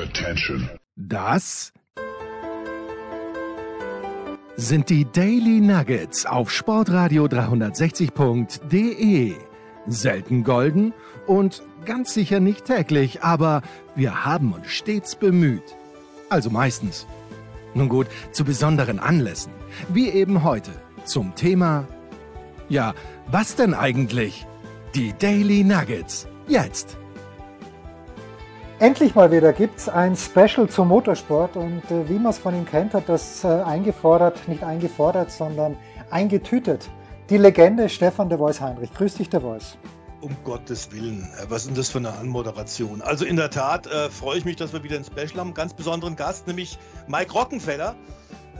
Attention. Das sind die Daily Nuggets auf Sportradio 360.de. Selten golden und ganz sicher nicht täglich, aber wir haben uns stets bemüht. Also meistens. Nun gut, zu besonderen Anlässen, wie eben heute, zum Thema Ja, was denn eigentlich? Die Daily Nuggets. Jetzt. Endlich mal wieder gibt's ein Special zum Motorsport und äh, wie man es von ihm kennt, hat das äh, eingefordert, nicht eingefordert, sondern eingetütet. Die Legende Stefan de Vois Heinrich. Grüß dich, de Vois. Um Gottes Willen, äh, was ist denn das für eine Anmoderation? Also in der Tat äh, freue ich mich, dass wir wieder ein Special haben. Ganz besonderen Gast, nämlich Mike Rockenfeller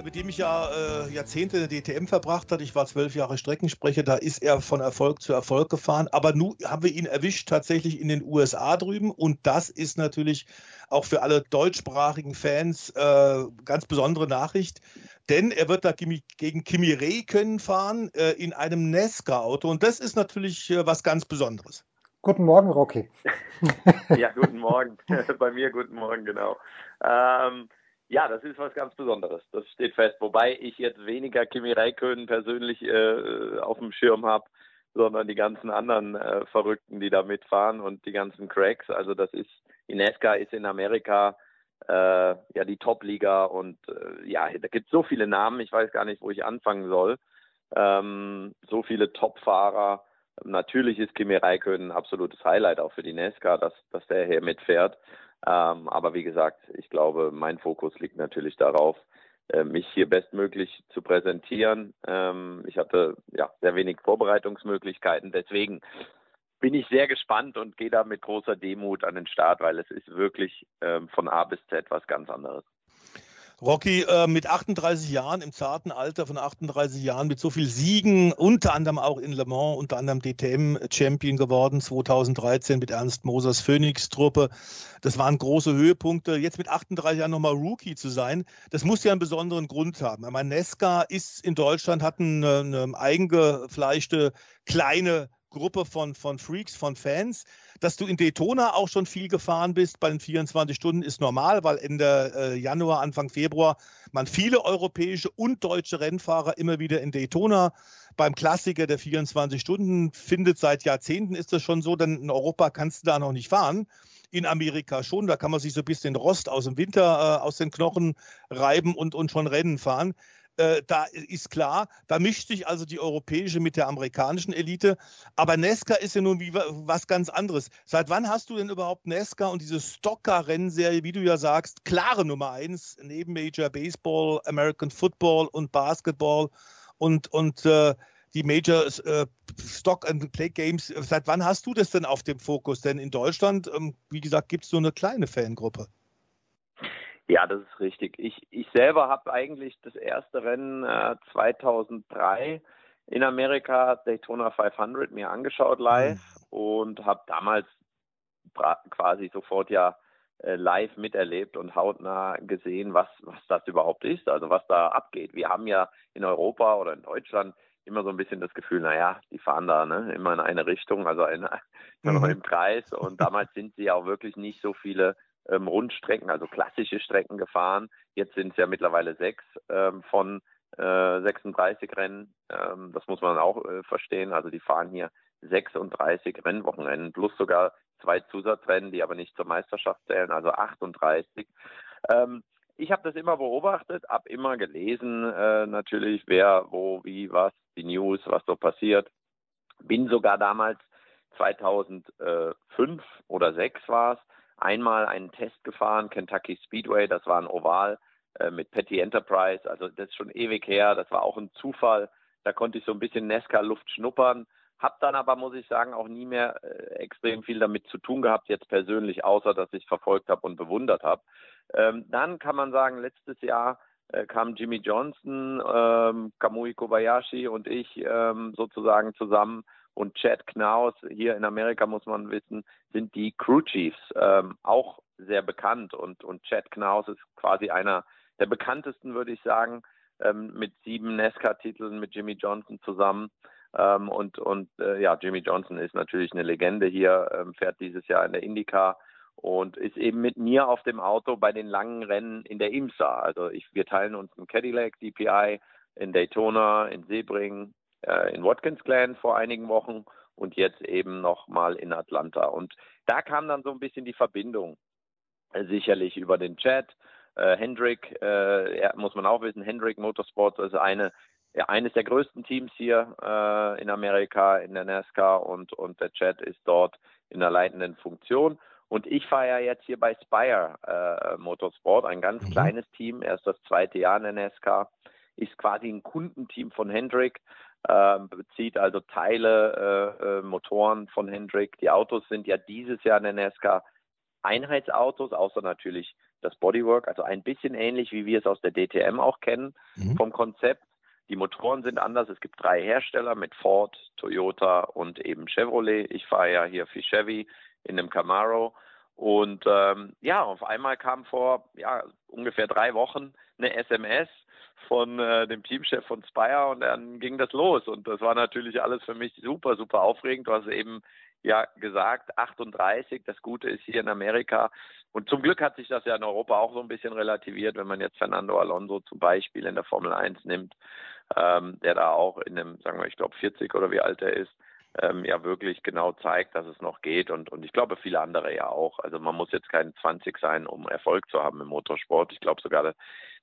mit dem ich ja äh, Jahrzehnte in der DTM verbracht habe. Ich war zwölf Jahre Streckensprecher, da ist er von Erfolg zu Erfolg gefahren. Aber nun haben wir ihn erwischt tatsächlich in den USA drüben und das ist natürlich auch für alle deutschsprachigen Fans äh, ganz besondere Nachricht. Denn er wird da gegen Kimi Räikkönen fahren äh, in einem Nesca-Auto und das ist natürlich äh, was ganz Besonderes. Guten Morgen, Rocky. ja, guten Morgen. Bei mir guten Morgen, genau. Ähm, ja, das ist was ganz Besonderes. Das steht fest. Wobei ich jetzt weniger Kimi Räikkönen persönlich äh, auf dem Schirm habe, sondern die ganzen anderen äh, Verrückten, die da mitfahren und die ganzen Cracks. Also das ist, Inesca ist in Amerika äh, ja die Top-Liga und äh, ja, da gibt es so viele Namen, ich weiß gar nicht, wo ich anfangen soll. Ähm, so viele Top-Fahrer. Natürlich ist Kimi Räikkönen ein absolutes Highlight auch für die Nesca, dass, dass der hier mitfährt. Ähm, aber wie gesagt, ich glaube, mein Fokus liegt natürlich darauf, äh, mich hier bestmöglich zu präsentieren. Ähm, ich hatte ja sehr wenig Vorbereitungsmöglichkeiten, deswegen bin ich sehr gespannt und gehe da mit großer Demut an den Start, weil es ist wirklich ähm, von A bis Z was ganz anderes. Rocky äh, mit 38 Jahren, im zarten Alter von 38 Jahren, mit so viel Siegen, unter anderem auch in Le Mans, unter anderem DTM-Champion geworden, 2013 mit Ernst Mosers Phoenix-Truppe. Das waren große Höhepunkte. Jetzt mit 38 Jahren nochmal Rookie zu sein, das muss ja einen besonderen Grund haben. Ich meine, Nesca ist in Deutschland, hat eine, eine eingefleischte kleine Gruppe von, von Freaks, von Fans. Dass du in Daytona auch schon viel gefahren bist bei den 24 Stunden ist normal, weil Ende äh, Januar, Anfang Februar man viele europäische und deutsche Rennfahrer immer wieder in Daytona beim Klassiker der 24 Stunden findet. Seit Jahrzehnten ist das schon so, denn in Europa kannst du da noch nicht fahren in Amerika schon. Da kann man sich so ein bisschen Rost aus dem Winter äh, aus den Knochen reiben und, und schon Rennen fahren. Äh, da ist klar, da mischt sich also die europäische mit der amerikanischen Elite. Aber Nesca ist ja nun wie, was ganz anderes. Seit wann hast du denn überhaupt Nesca und diese Stocker-Rennserie, wie du ja sagst, klare Nummer eins neben Major Baseball, American Football und Basketball und, und äh, die Major äh, Stock and Play Games. Seit wann hast du das denn auf dem Fokus? Denn in Deutschland, ähm, wie gesagt, gibt es nur eine kleine Fangruppe. Ja, das ist richtig. Ich, ich selber habe eigentlich das erste Rennen äh, 2003 in Amerika, Daytona 500, mir angeschaut live mhm. und habe damals quasi sofort ja äh, live miterlebt und hautnah gesehen, was, was das überhaupt ist, also was da abgeht. Wir haben ja in Europa oder in Deutschland immer so ein bisschen das Gefühl, naja, die fahren da ne, immer in eine Richtung, also in, mhm. im Kreis und damals sind sie auch wirklich nicht so viele ähm, Rundstrecken, also klassische Strecken gefahren. Jetzt sind es ja mittlerweile sechs ähm, von äh, 36 Rennen. Ähm, das muss man auch äh, verstehen. Also die fahren hier 36 Rennwochenenden plus sogar zwei Zusatzrennen, die aber nicht zur Meisterschaft zählen, also 38. Ähm, ich habe das immer beobachtet, habe immer gelesen, äh, natürlich, wer, wo, wie, was, die News, was so passiert. Bin sogar damals 2005 oder 6 war es, einmal einen Test gefahren, Kentucky Speedway, das war ein Oval äh, mit Petty Enterprise, also das ist schon ewig her, das war auch ein Zufall, da konnte ich so ein bisschen Nesca-Luft schnuppern, hab dann aber, muss ich sagen, auch nie mehr äh, extrem viel damit zu tun gehabt, jetzt persönlich, außer dass ich verfolgt habe und bewundert habe. Ähm, dann kann man sagen, letztes Jahr äh, kamen Jimmy Johnson, ähm, Kamui Kobayashi und ich ähm, sozusagen zusammen und Chad Knaus, hier in Amerika muss man wissen, sind die Crew Chiefs ähm, auch sehr bekannt und, und Chad Knaus ist quasi einer der bekanntesten, würde ich sagen, ähm, mit sieben NASCAR-Titeln mit Jimmy Johnson zusammen. Ähm, und und äh, ja, Jimmy Johnson ist natürlich eine Legende hier, ähm, fährt dieses Jahr in der IndyCar und ist eben mit mir auf dem Auto bei den langen Rennen in der IMSA. Also ich, wir teilen uns ein Cadillac DPI in Daytona, in Sebring, äh, in Watkins Glen vor einigen Wochen und jetzt eben nochmal in Atlanta. Und da kam dann so ein bisschen die Verbindung, äh, sicherlich über den Chat. Äh, Hendrick, äh, muss man auch wissen, Hendrick Motorsports ist eine ja, eines der größten Teams hier äh, in Amerika in der NASCAR und, und der Chat ist dort in der leitenden Funktion. Und ich fahre ja jetzt hier bei Spire äh, Motorsport, ein ganz mhm. kleines Team, erst das zweite Jahr in der NASCAR, ist quasi ein Kundenteam von Hendrick, bezieht also Teile, äh, äh, Motoren von Hendrick. Die Autos sind ja dieses Jahr in der NASCAR Einheitsautos, außer natürlich das Bodywork, also ein bisschen ähnlich, wie wir es aus der DTM auch kennen mhm. vom Konzept. Die Motoren sind anders. Es gibt drei Hersteller mit Ford, Toyota und eben Chevrolet. Ich fahre ja hier für Chevy in einem Camaro. Und ähm, ja, auf einmal kam vor ja, ungefähr drei Wochen eine SMS von äh, dem Teamchef von Spire und dann ging das los. Und das war natürlich alles für mich super, super aufregend. Du hast eben ja gesagt, 38. Das Gute ist hier in Amerika. Und zum Glück hat sich das ja in Europa auch so ein bisschen relativiert, wenn man jetzt Fernando Alonso zum Beispiel in der Formel 1 nimmt, ähm, der da auch in dem, sagen wir, ich glaube 40 oder wie alt er ist, ähm, ja wirklich genau zeigt, dass es noch geht und, und ich glaube viele andere ja auch. Also man muss jetzt kein 20 sein, um Erfolg zu haben im Motorsport. Ich glaube sogar,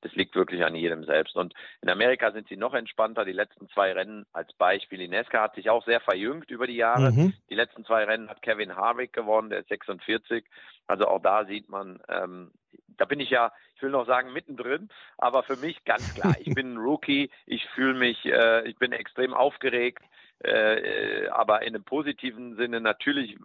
das liegt wirklich an jedem selbst. Und in Amerika sind sie noch entspannter. Die letzten zwei Rennen als Beispiel. Inesca hat sich auch sehr verjüngt über die Jahre. Mhm. Die letzten zwei Rennen hat Kevin Harvick gewonnen, der ist 46. Also auch da sieht man, ähm, da bin ich ja, ich will noch sagen, mittendrin, aber für mich ganz klar, ich bin ein Rookie, ich fühle mich, äh, ich bin extrem aufgeregt, äh, aber in einem positiven Sinne natürlich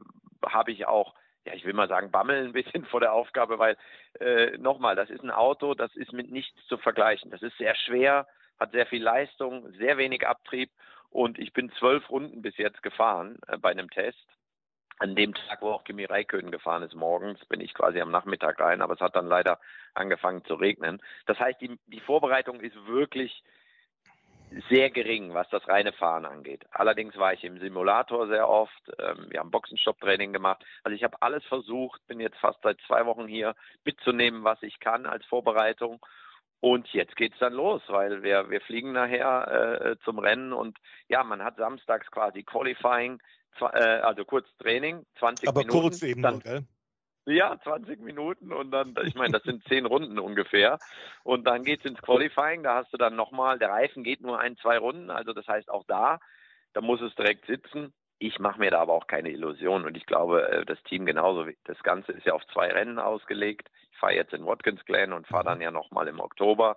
habe ich auch ja, ich will mal sagen, bammel ein bisschen vor der Aufgabe, weil äh, nochmal, das ist ein Auto, das ist mit nichts zu vergleichen. Das ist sehr schwer, hat sehr viel Leistung, sehr wenig Abtrieb und ich bin zwölf Runden bis jetzt gefahren äh, bei einem Test. An dem Tag, wo auch Kimi Räikkönen gefahren ist, morgens, bin ich quasi am Nachmittag rein, aber es hat dann leider angefangen zu regnen. Das heißt, die, die Vorbereitung ist wirklich sehr gering, was das reine Fahren angeht. Allerdings war ich im Simulator sehr oft. Ähm, wir haben Boxenstopp-Training gemacht. Also ich habe alles versucht, bin jetzt fast seit zwei Wochen hier mitzunehmen, was ich kann als Vorbereitung. Und jetzt geht's dann los, weil wir, wir fliegen nachher äh, zum Rennen und ja, man hat samstags quasi Qualifying, äh, also kurz Training, 20 Aber Minuten. Aber kurz eben dann, nur, gell? Ja, 20 Minuten und dann, ich meine, das sind zehn Runden ungefähr. Und dann geht's ins Qualifying, da hast du dann nochmal, der Reifen geht nur ein, zwei Runden, also das heißt auch da, da muss es direkt sitzen. Ich mache mir da aber auch keine Illusion und ich glaube, äh, das Team genauso. Das Ganze ist ja auf zwei Rennen ausgelegt. Ich fahre jetzt in Watkins Glen und fahre dann ja nochmal im Oktober.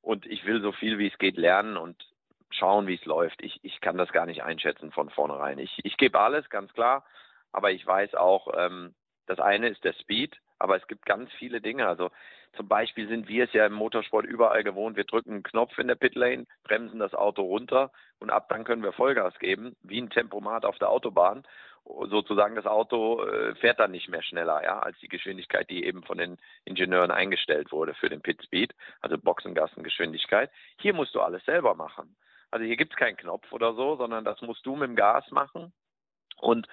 Und ich will so viel wie es geht lernen und schauen, wie es läuft. Ich, ich kann das gar nicht einschätzen von vornherein. Ich, ich gebe alles, ganz klar. Aber ich weiß auch, ähm, das eine ist der Speed, aber es gibt ganz viele Dinge. Also zum Beispiel sind wir es ja im Motorsport überall gewohnt. Wir drücken einen Knopf in der Pitlane, bremsen das Auto runter und ab dann können wir Vollgas geben, wie ein Tempomat auf der Autobahn. Sozusagen das Auto äh, fährt dann nicht mehr schneller, ja, als die Geschwindigkeit, die eben von den Ingenieuren eingestellt wurde für den Pit Speed, also Boxengassengeschwindigkeit. Hier musst du alles selber machen. Also hier gibt es keinen Knopf oder so, sondern das musst du mit dem Gas machen. Und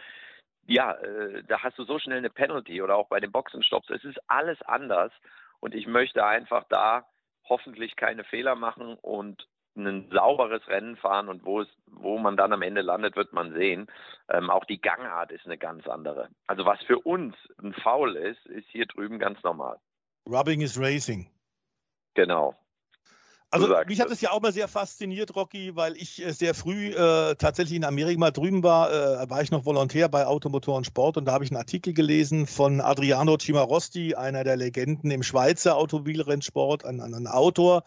ja, äh, da hast du so schnell eine Penalty oder auch bei den Boxenstopps. Es ist alles anders und ich möchte einfach da hoffentlich keine Fehler machen und ein sauberes Rennen fahren und wo es, wo man dann am Ende landet, wird man sehen. Ähm, auch die Gangart ist eine ganz andere. Also was für uns ein Foul ist, ist hier drüben ganz normal. Rubbing is Racing. Genau. Also mich hat es ja auch mal sehr fasziniert, Rocky, weil ich äh, sehr früh äh, tatsächlich in Amerika mal drüben war, äh, war ich noch Volontär bei Automotoren Sport und da habe ich einen Artikel gelesen von Adriano Cimarosti, einer der Legenden im Schweizer Automobilrennsport, ein, ein Autor,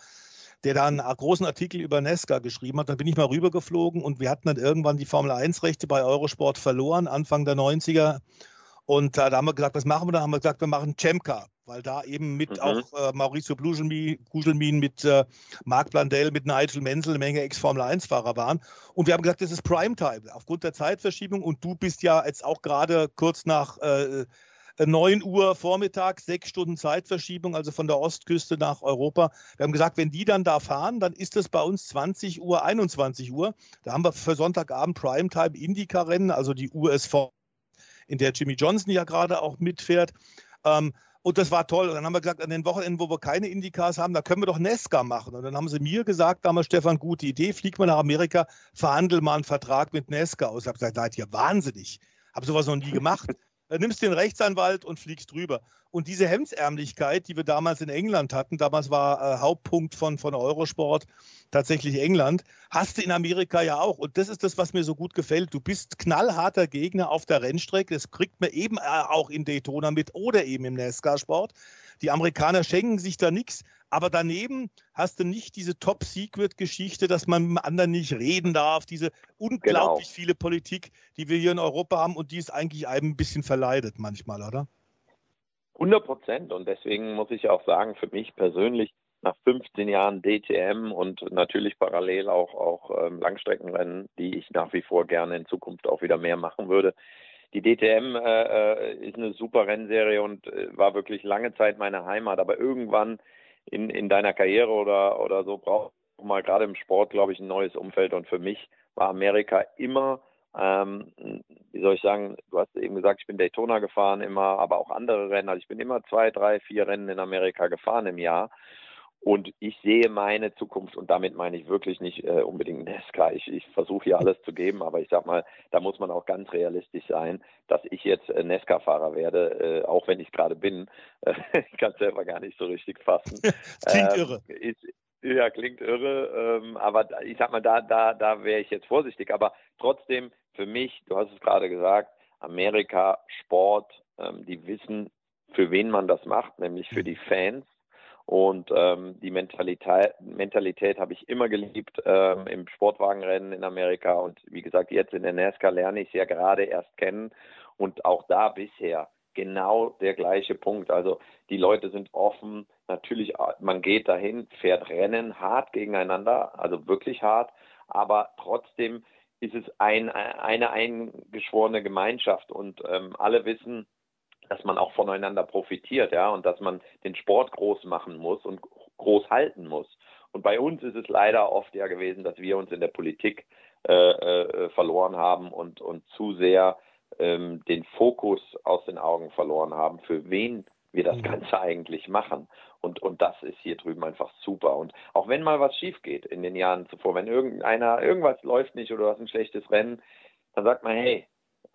der da einen großen Artikel über Nesca geschrieben hat. Da bin ich mal rübergeflogen und wir hatten dann irgendwann die Formel 1-Rechte bei Eurosport verloren, Anfang der 90er. Und äh, da haben wir gesagt, was machen wir? Da haben wir gesagt, wir machen Chemka weil da eben mit mhm. auch äh, Mauricio Gugelmin, mit äh, Marc Blandell, mit Nigel Menzel eine Menge Ex-Formel-1-Fahrer waren. Und wir haben gesagt, das ist Primetime aufgrund der Zeitverschiebung. Und du bist ja jetzt auch gerade kurz nach äh, 9 Uhr Vormittag, sechs Stunden Zeitverschiebung, also von der Ostküste nach Europa. Wir haben gesagt, wenn die dann da fahren, dann ist es bei uns 20 Uhr, 21 Uhr. Da haben wir für Sonntagabend Primetime Indycar-Rennen, also die USV, in der Jimmy Johnson ja gerade auch mitfährt. Ähm, und das war toll. Und dann haben wir gesagt, an den Wochenenden, wo wir keine Indicars haben, da können wir doch Nesca machen. Und dann haben sie mir gesagt, damals Stefan, gute Idee, flieg mal nach Amerika, verhandel mal einen Vertrag mit Nesca aus. Ich habe gesagt, seid ihr wahnsinnig. Habe sowas noch nie gemacht. Dann nimmst den Rechtsanwalt und fliegst drüber. Und diese Hemdsärmlichkeit, die wir damals in England hatten, damals war äh, Hauptpunkt von, von Eurosport tatsächlich England, hast du in Amerika ja auch. Und das ist das, was mir so gut gefällt. Du bist knallharter Gegner auf der Rennstrecke. Das kriegt man eben äh, auch in Daytona mit oder eben im NASCAR-Sport. Die Amerikaner schenken sich da nichts. Aber daneben hast du nicht diese Top-Secret-Geschichte, dass man mit dem anderen nicht reden darf, diese unglaublich genau. viele Politik, die wir hier in Europa haben und die es eigentlich einem ein bisschen verleidet manchmal, oder? 100 Prozent. Und deswegen muss ich auch sagen, für mich persönlich, nach 15 Jahren DTM und natürlich parallel auch, auch ähm, Langstreckenrennen, die ich nach wie vor gerne in Zukunft auch wieder mehr machen würde. Die DTM äh, äh, ist eine super Rennserie und äh, war wirklich lange Zeit meine Heimat, aber irgendwann in, in deiner Karriere oder, oder so braucht mal gerade im Sport, glaube ich, ein neues Umfeld. Und für mich war Amerika immer, ähm, wie soll ich sagen, du hast eben gesagt, ich bin Daytona gefahren immer, aber auch andere Rennen. Also ich bin immer zwei, drei, vier Rennen in Amerika gefahren im Jahr. Und ich sehe meine Zukunft, und damit meine ich wirklich nicht äh, unbedingt Nesca. Ich, ich versuche hier alles zu geben, aber ich sag mal, da muss man auch ganz realistisch sein, dass ich jetzt äh, Nesca-Fahrer werde, äh, auch wenn ich gerade bin. ich kann es selber gar nicht so richtig fassen. klingt ähm, irre. Ist, ja, klingt irre, ähm, aber ich sag mal, da, da, da wäre ich jetzt vorsichtig. Aber trotzdem, für mich, du hast es gerade gesagt, Amerika, Sport, ähm, die wissen, für wen man das macht, nämlich für mhm. die Fans und ähm, die Mentalität, Mentalität habe ich immer geliebt ähm, im Sportwagenrennen in Amerika. Und wie gesagt, jetzt in der NASCAR lerne ich es ja gerade erst kennen. Und auch da bisher genau der gleiche Punkt. Also die Leute sind offen. Natürlich, man geht dahin, fährt Rennen hart gegeneinander, also wirklich hart. Aber trotzdem ist es ein, eine eingeschworene Gemeinschaft und ähm, alle wissen, dass man auch voneinander profitiert, ja, und dass man den Sport groß machen muss und groß halten muss. Und bei uns ist es leider oft ja gewesen, dass wir uns in der Politik äh, äh, verloren haben und, und zu sehr ähm, den Fokus aus den Augen verloren haben, für wen wir das mhm. Ganze eigentlich machen. Und, und das ist hier drüben einfach super. Und auch wenn mal was schief geht in den Jahren zuvor, wenn irgendeiner, irgendwas läuft nicht oder du hast ein schlechtes Rennen, dann sagt man, hey,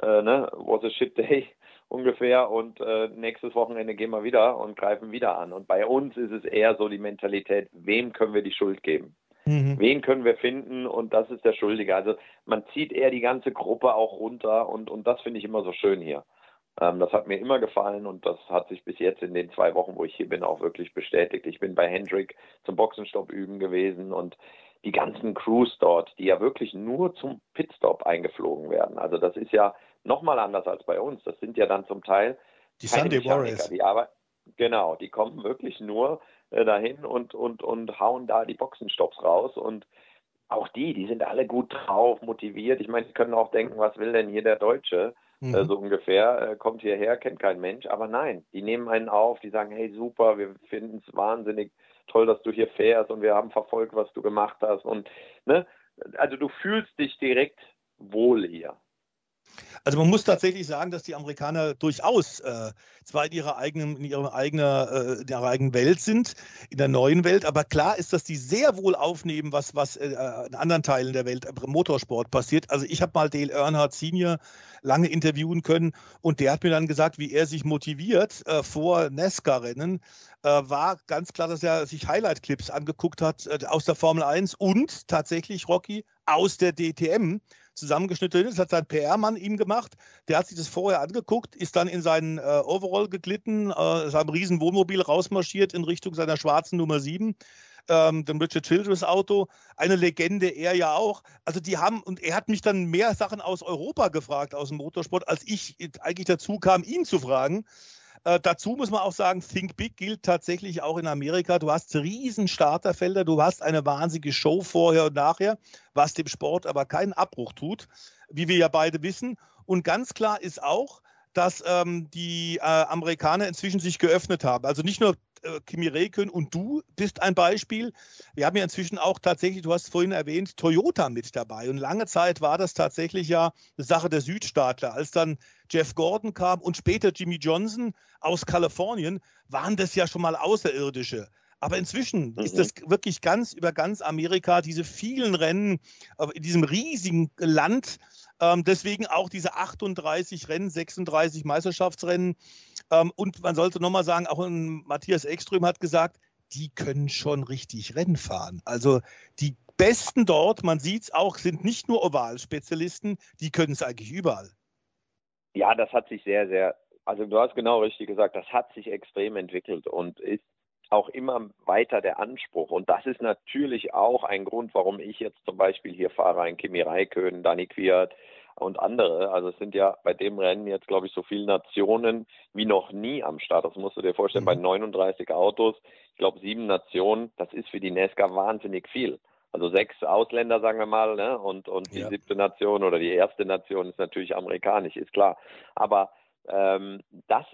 äh, ne, was a shit day ungefähr und äh, nächstes Wochenende gehen wir wieder und greifen wieder an. Und bei uns ist es eher so die Mentalität, wem können wir die Schuld geben? Mhm. Wen können wir finden und das ist der Schuldige. Also man zieht eher die ganze Gruppe auch runter und, und das finde ich immer so schön hier. Ähm, das hat mir immer gefallen und das hat sich bis jetzt in den zwei Wochen, wo ich hier bin, auch wirklich bestätigt. Ich bin bei Hendrik zum Boxenstopp üben gewesen und die ganzen Crews dort, die ja wirklich nur zum Pitstop eingeflogen werden. Also das ist ja nochmal anders als bei uns. Das sind ja dann zum Teil die Sunday Warriors. Die arbeiten, genau, die kommen wirklich nur äh, dahin und, und, und hauen da die Boxenstopps raus und auch die, die sind alle gut drauf, motiviert. Ich meine, die können auch denken, was will denn hier der Deutsche? Mhm. Äh, so ungefähr, äh, kommt hierher, kennt kein Mensch. Aber nein, die nehmen einen auf, die sagen, hey super, wir finden es wahnsinnig toll, dass du hier fährst und wir haben verfolgt, was du gemacht hast. Und ne, also du fühlst dich direkt wohl hier. Also man muss tatsächlich sagen, dass die Amerikaner durchaus äh, zwar in ihrer eigenen, in ihrer eigenen, äh, in ihrer eigenen Welt sind, in der neuen Welt, aber klar ist, dass die sehr wohl aufnehmen, was, was äh, in anderen Teilen der Welt im Motorsport passiert. Also ich habe mal Dale Earnhardt Senior lange interviewen können und der hat mir dann gesagt, wie er sich motiviert äh, vor NASCAR-Rennen, äh, war ganz klar, dass er sich Highlight-Clips angeguckt hat äh, aus der Formel 1 und tatsächlich, Rocky, aus der DTM zusammengeschnitten ist. Das hat sein PR-Mann ihm gemacht. Der hat sich das vorher angeguckt, ist dann in seinen äh, Overall geglitten, äh, seinem riesen Wohnmobil rausmarschiert in Richtung seiner schwarzen Nummer 7. Ähm, dem Richard Childress Auto, eine Legende, er ja auch. Also die haben, und er hat mich dann mehr Sachen aus Europa gefragt, aus dem Motorsport, als ich eigentlich dazu kam, ihn zu fragen. Äh, dazu muss man auch sagen, Think Big gilt tatsächlich auch in Amerika. Du hast riesen Starterfelder, du hast eine wahnsinnige Show vorher und nachher, was dem Sport aber keinen Abbruch tut, wie wir ja beide wissen. Und ganz klar ist auch, dass ähm, die äh, Amerikaner inzwischen sich geöffnet haben. Also nicht nur äh, Kimi Räikkönen und du bist ein Beispiel. Wir haben ja inzwischen auch tatsächlich, du hast vorhin erwähnt, Toyota mit dabei. Und lange Zeit war das tatsächlich ja eine Sache der Südstaatler. Als dann Jeff Gordon kam und später Jimmy Johnson aus Kalifornien, waren das ja schon mal Außerirdische. Aber inzwischen mhm. ist das wirklich ganz über ganz Amerika, diese vielen Rennen äh, in diesem riesigen Land. Ähm, deswegen auch diese 38 Rennen, 36 Meisterschaftsrennen. Ähm, und man sollte nochmal sagen, auch Matthias Ekström hat gesagt, die können schon richtig Rennen fahren. Also die Besten dort, man sieht es auch, sind nicht nur Oval-Spezialisten, die können es eigentlich überall. Ja, das hat sich sehr, sehr, also du hast genau richtig gesagt, das hat sich extrem entwickelt und ist auch immer weiter der Anspruch. Und das ist natürlich auch ein Grund, warum ich jetzt zum Beispiel hier fahre, ein Kimi Räikkönen, Dani Quiert und andere. Also es sind ja bei dem Rennen jetzt, glaube ich, so viele Nationen wie noch nie am Start. Das musst du dir vorstellen, mhm. bei 39 Autos, ich glaube sieben Nationen, das ist für die NASCAR wahnsinnig viel. Also sechs Ausländer, sagen wir mal, ne? und, und die ja. siebte Nation oder die erste Nation ist natürlich amerikanisch, ist klar. Aber ähm, das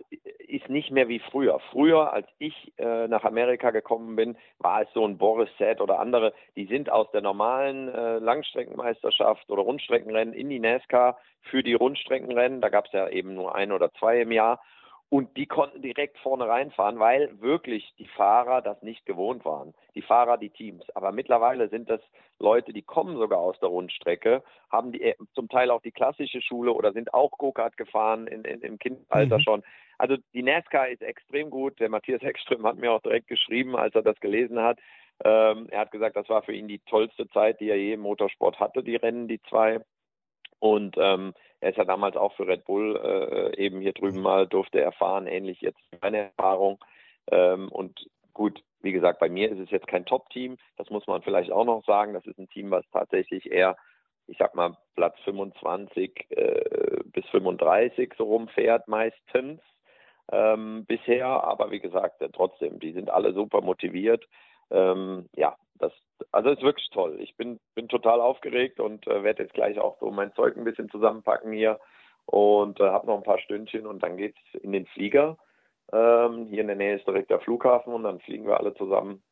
ist nicht mehr wie früher. Früher, als ich äh, nach Amerika gekommen bin, war es so ein Boris Set oder andere, die sind aus der normalen äh, Langstreckenmeisterschaft oder Rundstreckenrennen in die NASCAR für die Rundstreckenrennen. Da gab es ja eben nur ein oder zwei im Jahr und die konnten direkt vorne reinfahren, weil wirklich die Fahrer das nicht gewohnt waren. Die Fahrer, die Teams. Aber mittlerweile sind das Leute, die kommen sogar aus der Rundstrecke, haben die äh, zum Teil auch die klassische Schule oder sind auch Go-Kart gefahren in, in, im Kindalter mhm. schon. Also die NASCAR ist extrem gut. Der Matthias Heckström hat mir auch direkt geschrieben, als er das gelesen hat. Ähm, er hat gesagt, das war für ihn die tollste Zeit, die er je im Motorsport hatte, die Rennen, die zwei. Und ähm, er ist ja damals auch für Red Bull äh, eben hier drüben mal durfte erfahren, ähnlich jetzt meine Erfahrung. Ähm, und gut, wie gesagt, bei mir ist es jetzt kein Top-Team. Das muss man vielleicht auch noch sagen. Das ist ein Team, was tatsächlich eher, ich sag mal, Platz 25 äh, bis 35 so rumfährt meistens ähm, bisher. Aber wie gesagt, äh, trotzdem, die sind alle super motiviert. Ähm, ja, das, also ist wirklich toll. Ich bin, bin total aufgeregt und äh, werde jetzt gleich auch so mein Zeug ein bisschen zusammenpacken hier und äh, habe noch ein paar Stündchen und dann geht's in den Flieger. Ähm, hier in der Nähe ist direkt der Flughafen und dann fliegen wir alle zusammen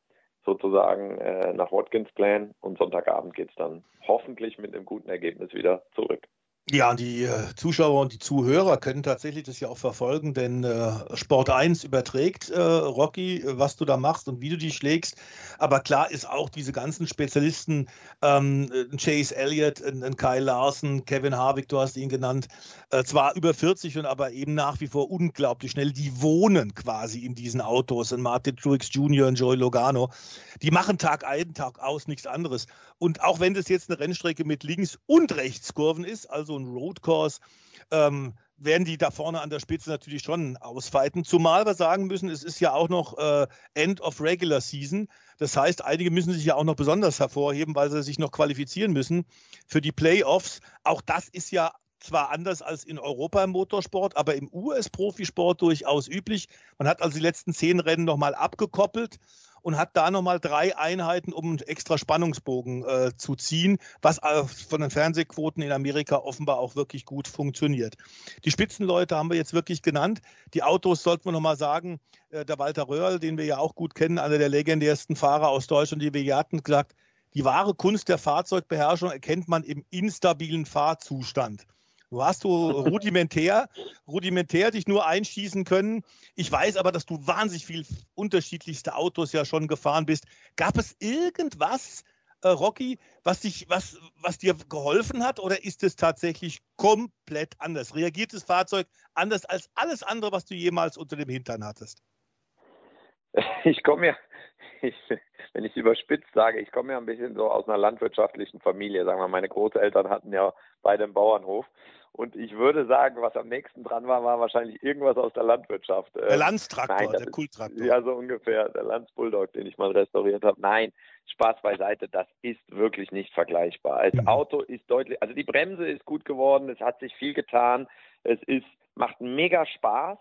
sozusagen äh, nach Watkins Glen und Sonntagabend geht es dann hoffentlich mit einem guten Ergebnis wieder zurück. Ja, die äh, Zuschauer und die Zuhörer können tatsächlich das ja auch verfolgen, denn äh, Sport 1 überträgt äh, Rocky, was du da machst und wie du die schlägst. Aber klar ist auch diese ganzen Spezialisten, ähm, Chase Elliott, ein, Kyle Larson, Kevin Harvick, du hast ihn genannt, äh, zwar über 40 und aber eben nach wie vor unglaublich schnell. Die wohnen quasi in diesen Autos. Ein Martin Truex Jr., ein Joey Logano. Die machen Tag ein, Tag aus nichts anderes. Und auch wenn das jetzt eine Rennstrecke mit Links- und Rechtskurven ist, also ein Roadcourse, ähm, werden die da vorne an der Spitze natürlich schon ausweiten. Zumal wir sagen müssen, es ist ja auch noch äh, End of Regular Season. Das heißt, einige müssen sich ja auch noch besonders hervorheben, weil sie sich noch qualifizieren müssen für die Playoffs. Auch das ist ja zwar anders als in Europa im Motorsport, aber im US-Profisport durchaus üblich. Man hat also die letzten zehn Rennen nochmal abgekoppelt und hat da nochmal drei Einheiten, um einen extra Spannungsbogen äh, zu ziehen, was äh, von den Fernsehquoten in Amerika offenbar auch wirklich gut funktioniert. Die Spitzenleute haben wir jetzt wirklich genannt. Die Autos sollten wir nochmal sagen. Äh, der Walter Röhrl, den wir ja auch gut kennen, einer der legendärsten Fahrer aus Deutschland, die wir hier hatten, gesagt, die wahre Kunst der Fahrzeugbeherrschung erkennt man im instabilen Fahrzustand. Du hast du rudimentär, rudimentär dich nur einschießen können. Ich weiß aber, dass du wahnsinnig viel unterschiedlichste Autos ja schon gefahren bist. Gab es irgendwas, äh, Rocky, was, dich, was, was dir geholfen hat oder ist es tatsächlich komplett anders? Reagiert das Fahrzeug anders als alles andere, was du jemals unter dem Hintern hattest? Ich komme ja, ich, wenn ich überspitzt sage, ich komme ja ein bisschen so aus einer landwirtschaftlichen Familie. Sagen wir, meine Großeltern hatten ja beide einen Bauernhof. Und ich würde sagen, was am nächsten dran war, war wahrscheinlich irgendwas aus der Landwirtschaft. Der ähm, Landstraktor, Nein, der Kultraktor. Ja, so ungefähr. Der Lanz Bulldog, den ich mal restauriert habe. Nein, Spaß beiseite, das ist wirklich nicht vergleichbar. Als mhm. Auto ist deutlich, also die Bremse ist gut geworden, es hat sich viel getan, es ist, macht mega Spaß.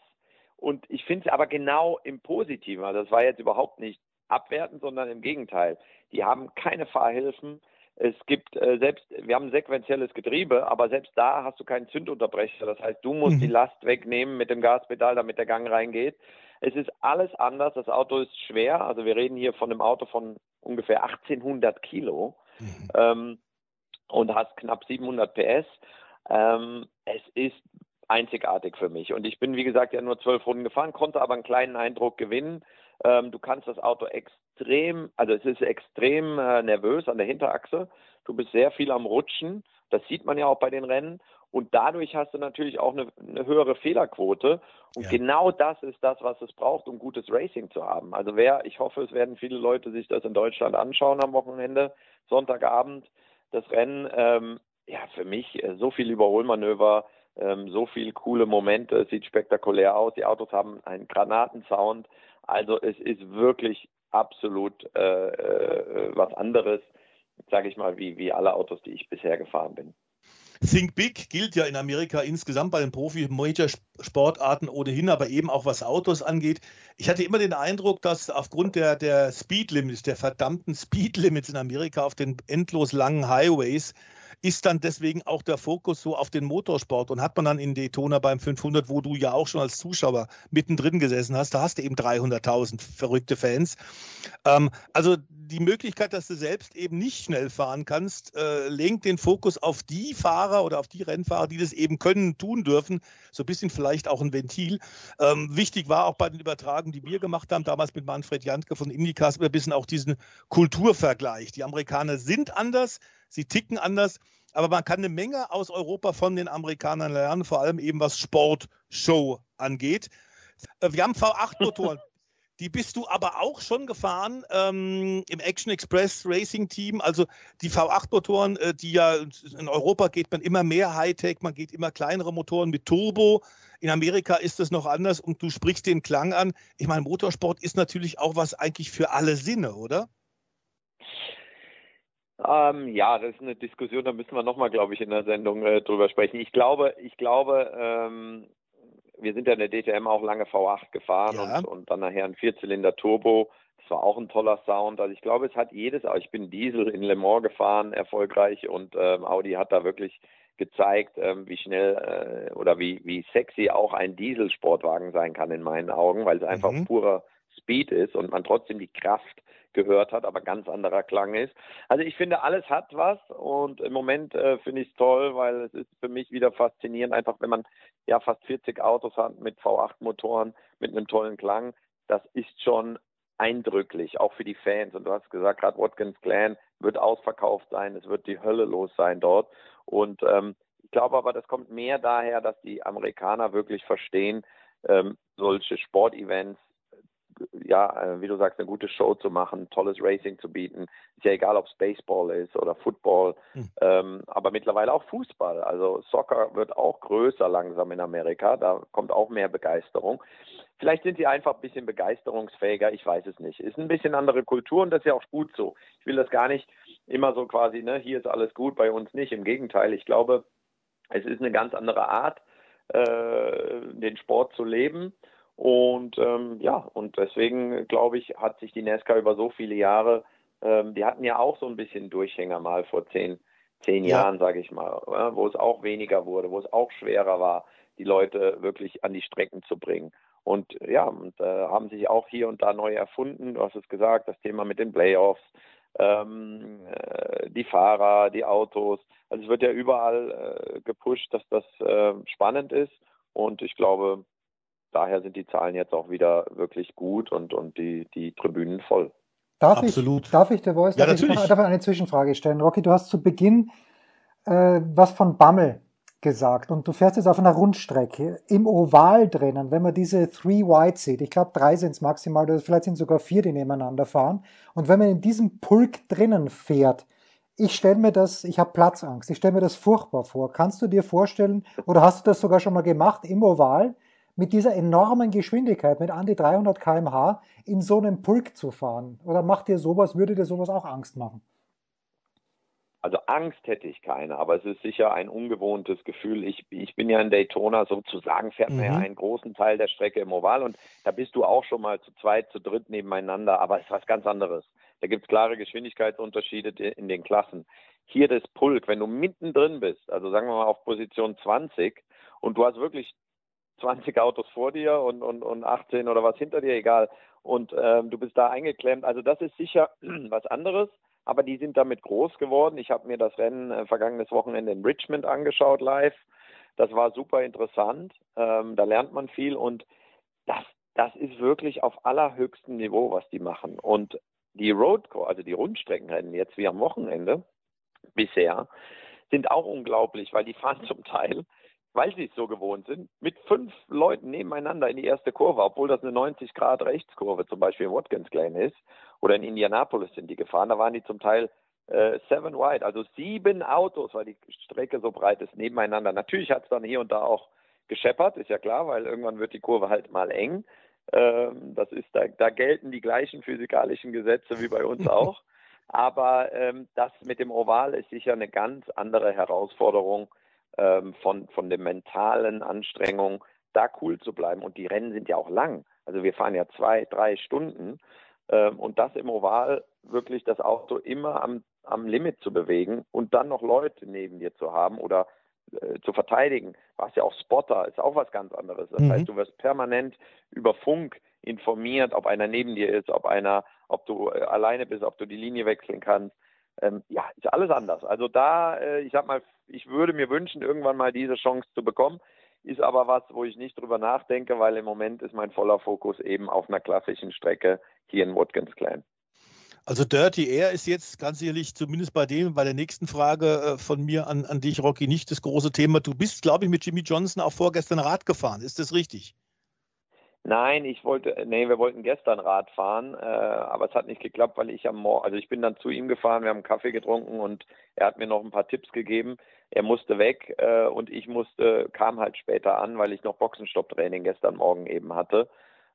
Und ich finde es aber genau im Positiven. Also das war jetzt überhaupt nicht abwerten, sondern im Gegenteil. Die haben keine Fahrhilfen. Es gibt äh, selbst, wir haben ein sequenzielles Getriebe, aber selbst da hast du keinen Zündunterbrecher. Das heißt, du musst mhm. die Last wegnehmen mit dem Gaspedal, damit der Gang reingeht. Es ist alles anders. Das Auto ist schwer. Also wir reden hier von einem Auto von ungefähr 1800 Kilo mhm. ähm, und hast knapp 700 PS. Ähm, es ist einzigartig für mich. Und ich bin, wie gesagt, ja nur zwölf Runden gefahren, konnte aber einen kleinen Eindruck gewinnen. Ähm, du kannst das Auto extrem, also es ist extrem äh, nervös an der Hinterachse. Du bist sehr viel am Rutschen. Das sieht man ja auch bei den Rennen. Und dadurch hast du natürlich auch eine, eine höhere Fehlerquote. Und ja. genau das ist das, was es braucht, um gutes Racing zu haben. Also wer, ich hoffe, es werden viele Leute sich das in Deutschland anschauen am Wochenende, Sonntagabend, das Rennen. Ähm, ja, für mich äh, so viel Überholmanöver, ähm, so viele coole Momente, sieht spektakulär aus. Die Autos haben einen Granatensound. Also es ist wirklich absolut äh, äh, was anderes, sage ich mal, wie, wie alle Autos, die ich bisher gefahren bin. Think Big gilt ja in Amerika insgesamt bei den Profi-Major-Sportarten ohnehin, aber eben auch was Autos angeht. Ich hatte immer den Eindruck, dass aufgrund der, der Speed Limits, der verdammten Speed Limits in Amerika auf den endlos langen Highways, ist dann deswegen auch der Fokus so auf den Motorsport und hat man dann in Daytona beim 500, wo du ja auch schon als Zuschauer mittendrin gesessen hast, da hast du eben 300.000 verrückte Fans. Ähm, also die Möglichkeit, dass du selbst eben nicht schnell fahren kannst, äh, lenkt den Fokus auf die Fahrer oder auf die Rennfahrer, die das eben können, tun dürfen. So ein bisschen vielleicht auch ein Ventil. Ähm, wichtig war auch bei den Übertragungen, die wir gemacht haben, damals mit Manfred Jantke von Indycars, ein bisschen auch diesen Kulturvergleich. Die Amerikaner sind anders, sie ticken anders, aber man kann eine Menge aus Europa von den Amerikanern lernen, vor allem eben was Sportshow angeht. Äh, wir haben V8-Motoren. Die bist du aber auch schon gefahren ähm, im Action Express Racing Team. Also die V8-Motoren, äh, die ja in Europa geht man immer mehr Hightech, man geht immer kleinere Motoren mit Turbo. In Amerika ist das noch anders und du sprichst den Klang an. Ich meine, Motorsport ist natürlich auch was eigentlich für alle Sinne, oder? Ähm, ja, das ist eine Diskussion, da müssen wir nochmal, glaube ich, in der Sendung äh, drüber sprechen. Ich glaube, ich glaube, ähm, wir sind ja in der DTM auch lange V8 gefahren ja. und, und dann nachher ein Vierzylinder Turbo. Das war auch ein toller Sound. Also ich glaube, es hat jedes, ich bin Diesel in Le Mans gefahren, erfolgreich und ähm, Audi hat da wirklich gezeigt, ähm, wie schnell äh, oder wie, wie sexy auch ein Dieselsportwagen sein kann in meinen Augen, weil es einfach mhm. purer Speed ist und man trotzdem die Kraft gehört hat, aber ganz anderer Klang ist. Also ich finde, alles hat was und im Moment äh, finde ich es toll, weil es ist für mich wieder faszinierend, einfach wenn man ja fast 40 Autos hat mit V8-Motoren, mit einem tollen Klang. Das ist schon eindrücklich, auch für die Fans. Und du hast gesagt, gerade Watkins Glen wird ausverkauft sein, es wird die Hölle los sein dort. Und ähm, ich glaube aber, das kommt mehr daher, dass die Amerikaner wirklich verstehen, ähm, solche Sportevents ja, äh, wie du sagst, eine gute Show zu machen, tolles Racing zu bieten. Ist ja egal, ob es Baseball ist oder Football, mhm. ähm, aber mittlerweile auch Fußball. Also Soccer wird auch größer langsam in Amerika, da kommt auch mehr Begeisterung. Vielleicht sind sie einfach ein bisschen begeisterungsfähiger, ich weiß es nicht. Ist ein bisschen andere Kultur und das ist ja auch gut so. Ich will das gar nicht immer so quasi, ne, hier ist alles gut, bei uns nicht. Im Gegenteil, ich glaube, es ist eine ganz andere Art, äh, den Sport zu leben. Und ähm, ja, und deswegen glaube ich, hat sich die NASCAR über so viele Jahre, ähm, die hatten ja auch so ein bisschen Durchhänger mal vor zehn, zehn ja. Jahren, sage ich mal, ja, wo es auch weniger wurde, wo es auch schwerer war, die Leute wirklich an die Strecken zu bringen. Und ja, und äh, haben sich auch hier und da neu erfunden. Du hast es gesagt, das Thema mit den Playoffs, ähm, äh, die Fahrer, die Autos. Also es wird ja überall äh, gepusht, dass das äh, spannend ist. Und ich glaube, daher sind die Zahlen jetzt auch wieder wirklich gut und, und die, die Tribünen voll. Darf Absolut. Ich, darf ich, der Voice, ja, darf, ich, darf eine Zwischenfrage stellen? Rocky, du hast zu Beginn äh, was von Bammel gesagt und du fährst jetzt auf einer Rundstrecke im Oval drinnen, wenn man diese Three White sieht, ich glaube drei sind es maximal, oder vielleicht sind sogar vier, die nebeneinander fahren und wenn man in diesem Pulk drinnen fährt, ich stelle mir das, ich habe Platzangst, ich stelle mir das furchtbar vor. Kannst du dir vorstellen, oder hast du das sogar schon mal gemacht im Oval, mit dieser enormen Geschwindigkeit, mit an die 300 km/h, in so einem Pulk zu fahren? Oder macht dir sowas, würde dir sowas auch Angst machen? Also Angst hätte ich keine, aber es ist sicher ein ungewohntes Gefühl. Ich, ich bin ja in Daytona sozusagen, fährt man ja mhm. einen großen Teil der Strecke im Oval und da bist du auch schon mal zu zweit, zu dritt nebeneinander, aber es ist was ganz anderes. Da gibt es klare Geschwindigkeitsunterschiede in den Klassen. Hier das Pulk, wenn du mittendrin bist, also sagen wir mal auf Position 20 und du hast wirklich 20 Autos vor dir und, und, und 18 oder was hinter dir, egal. Und ähm, du bist da eingeklemmt. Also das ist sicher was anderes, aber die sind damit groß geworden. Ich habe mir das Rennen äh, vergangenes Wochenende in Richmond angeschaut live. Das war super interessant. Ähm, da lernt man viel und das, das ist wirklich auf allerhöchstem Niveau, was die machen. Und die Roadcore, also die Rundstreckenrennen jetzt wie am Wochenende bisher, sind auch unglaublich, weil die fahren zum Teil weil sie es so gewohnt sind, mit fünf Leuten nebeneinander in die erste Kurve, obwohl das eine 90 Grad Rechtskurve zum Beispiel in Watkins Glen ist oder in Indianapolis sind die gefahren, da waren die zum Teil äh, seven wide, also sieben Autos, weil die Strecke so breit ist, nebeneinander. Natürlich hat es dann hier und da auch gescheppert, ist ja klar, weil irgendwann wird die Kurve halt mal eng. Ähm, das ist da, da gelten die gleichen physikalischen Gesetze wie bei uns auch. Aber ähm, das mit dem Oval ist sicher eine ganz andere Herausforderung ähm, von, von der mentalen Anstrengung, da cool zu bleiben. Und die Rennen sind ja auch lang. Also wir fahren ja zwei, drei Stunden. Ähm, und das im Oval wirklich das Auto immer am, am Limit zu bewegen und dann noch Leute neben dir zu haben oder äh, zu verteidigen. Du hast ja auch Spotter, ist auch was ganz anderes. Das mhm. heißt, du wirst permanent über Funk informiert, ob einer neben dir ist, ob einer, ob du äh, alleine bist, ob du die Linie wechseln kannst. Ähm, ja, ist alles anders. Also da, äh, ich sag mal, ich würde mir wünschen, irgendwann mal diese Chance zu bekommen. Ist aber was, wo ich nicht drüber nachdenke, weil im Moment ist mein voller Fokus eben auf einer klassischen Strecke hier in Watkins Glen. Also Dirty Air ist jetzt ganz ehrlich, zumindest bei dem, bei der nächsten Frage äh, von mir an, an dich, Rocky, nicht das große Thema. Du bist, glaube ich, mit Jimmy Johnson auch vorgestern Rad gefahren. Ist das richtig? Nein, ich wollte, nee, wir wollten gestern Rad fahren, äh, aber es hat nicht geklappt, weil ich am Morgen, also ich bin dann zu ihm gefahren, wir haben Kaffee getrunken und er hat mir noch ein paar Tipps gegeben. Er musste weg äh, und ich musste, kam halt später an, weil ich noch Boxenstopptraining gestern Morgen eben hatte.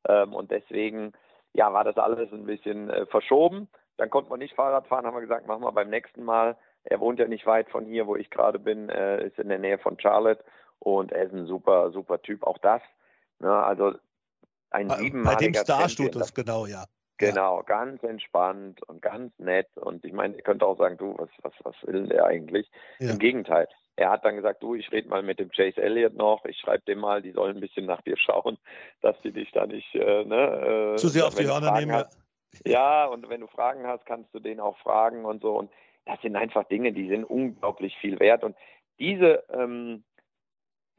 Ähm, und deswegen, ja, war das alles ein bisschen äh, verschoben. Dann konnte man nicht Fahrrad fahren, haben wir gesagt, machen wir beim nächsten Mal. Er wohnt ja nicht weit von hier, wo ich gerade bin, äh, ist in der Nähe von Charlotte und er ist ein super, super Typ. Auch das, ne, also ein siebenmaliger Bei dem Starstotus, genau, ja. Genau, ja. ganz entspannt und ganz nett. Und ich meine, ihr könnt auch sagen, du, was, was, was will der eigentlich? Ja. Im Gegenteil. Er hat dann gesagt, du, ich rede mal mit dem Chase Elliott noch, ich schreibe dem mal, die sollen ein bisschen nach dir schauen, dass die dich da nicht äh, ne, äh, zu sehr auf die Hörner nehmen. Hast, ja, und wenn du Fragen hast, kannst du den auch fragen und so. Und das sind einfach Dinge, die sind unglaublich viel wert. Und diese ähm,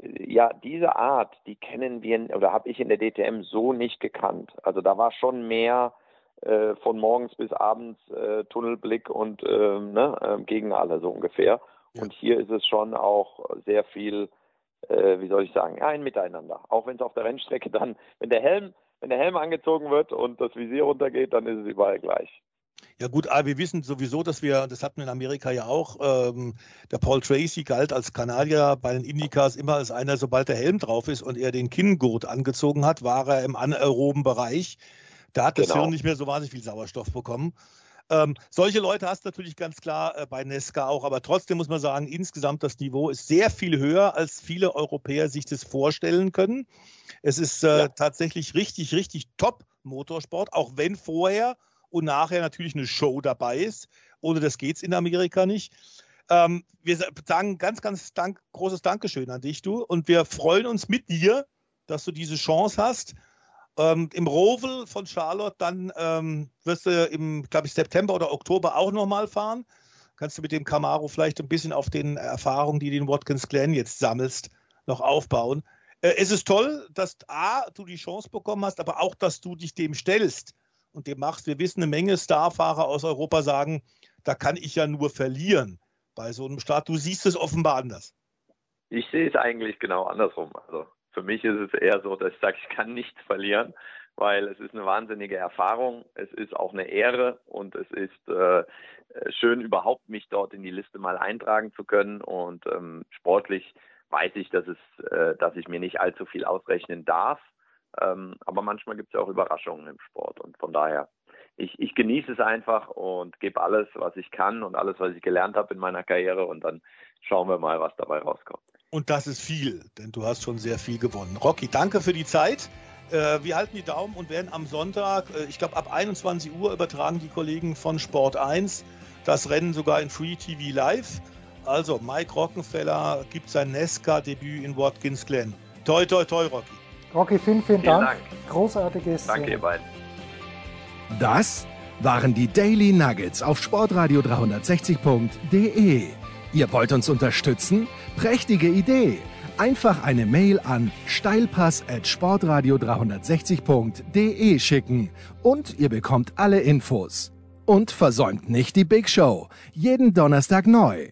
ja, diese Art, die kennen wir oder habe ich in der DTM so nicht gekannt. Also da war schon mehr äh, von morgens bis abends äh, Tunnelblick und äh, ne, ähm, gegen alle so ungefähr. Ja. Und hier ist es schon auch sehr viel, äh, wie soll ich sagen, ein Miteinander. Auch wenn es auf der Rennstrecke dann, wenn der Helm, wenn der Helm angezogen wird und das Visier runtergeht, dann ist es überall gleich. Ja gut, aber wir wissen sowieso, dass wir, das hatten wir in Amerika ja auch, ähm, der Paul Tracy galt als Kanadier bei den Indicas immer als einer, sobald der Helm drauf ist und er den Kinngurt angezogen hat, war er im anaeroben Bereich. Da hat genau. das Hirn nicht mehr so wahnsinnig viel Sauerstoff bekommen. Ähm, solche Leute hast du natürlich ganz klar äh, bei Nesca auch, aber trotzdem muss man sagen, insgesamt das Niveau ist sehr viel höher, als viele Europäer sich das vorstellen können. Es ist äh, ja. tatsächlich richtig, richtig top Motorsport, auch wenn vorher und nachher natürlich eine Show dabei ist. Ohne das geht es in Amerika nicht. Ähm, wir sagen ganz, ganz dank, großes Dankeschön an dich, du. Und wir freuen uns mit dir, dass du diese Chance hast. Ähm, Im Rovel von Charlotte, dann ähm, wirst du im, glaube ich, September oder Oktober auch nochmal fahren. Kannst du mit dem Camaro vielleicht ein bisschen auf den Erfahrungen, die du in Watkins Glen jetzt sammelst, noch aufbauen. Äh, es ist toll, dass A, du die Chance bekommen hast, aber auch, dass du dich dem stellst und dem machst. Wir wissen, eine Menge Starfahrer aus Europa sagen, da kann ich ja nur verlieren bei so einem Start. Du siehst es offenbar anders. Ich sehe es eigentlich genau andersrum. Also für mich ist es eher so, dass ich sage, ich kann nichts verlieren, weil es ist eine wahnsinnige Erfahrung, es ist auch eine Ehre und es ist äh, schön, überhaupt mich dort in die Liste mal eintragen zu können. Und ähm, sportlich weiß ich, dass es, äh, dass ich mir nicht allzu viel ausrechnen darf. Ähm, aber manchmal gibt es ja auch Überraschungen im Sport und von daher, ich, ich genieße es einfach und gebe alles, was ich kann und alles, was ich gelernt habe in meiner Karriere und dann schauen wir mal, was dabei rauskommt. Und das ist viel, denn du hast schon sehr viel gewonnen. Rocky, danke für die Zeit. Äh, wir halten die Daumen und werden am Sonntag, äh, ich glaube ab 21 Uhr übertragen die Kollegen von Sport 1 das Rennen sogar in Free TV Live. Also Mike Rockenfeller gibt sein Nesca-Debüt in Watkins Glen. Toi, toi, toi, Rocky. Rocky, vielen, vielen, vielen Dank. Dank. Großartiges. Danke, ihr beiden. Das waren die Daily Nuggets auf sportradio 360.de. Ihr wollt uns unterstützen? Prächtige Idee! Einfach eine Mail an steilpass at sportradio 360.de schicken und ihr bekommt alle Infos. Und versäumt nicht die Big Show. Jeden Donnerstag neu.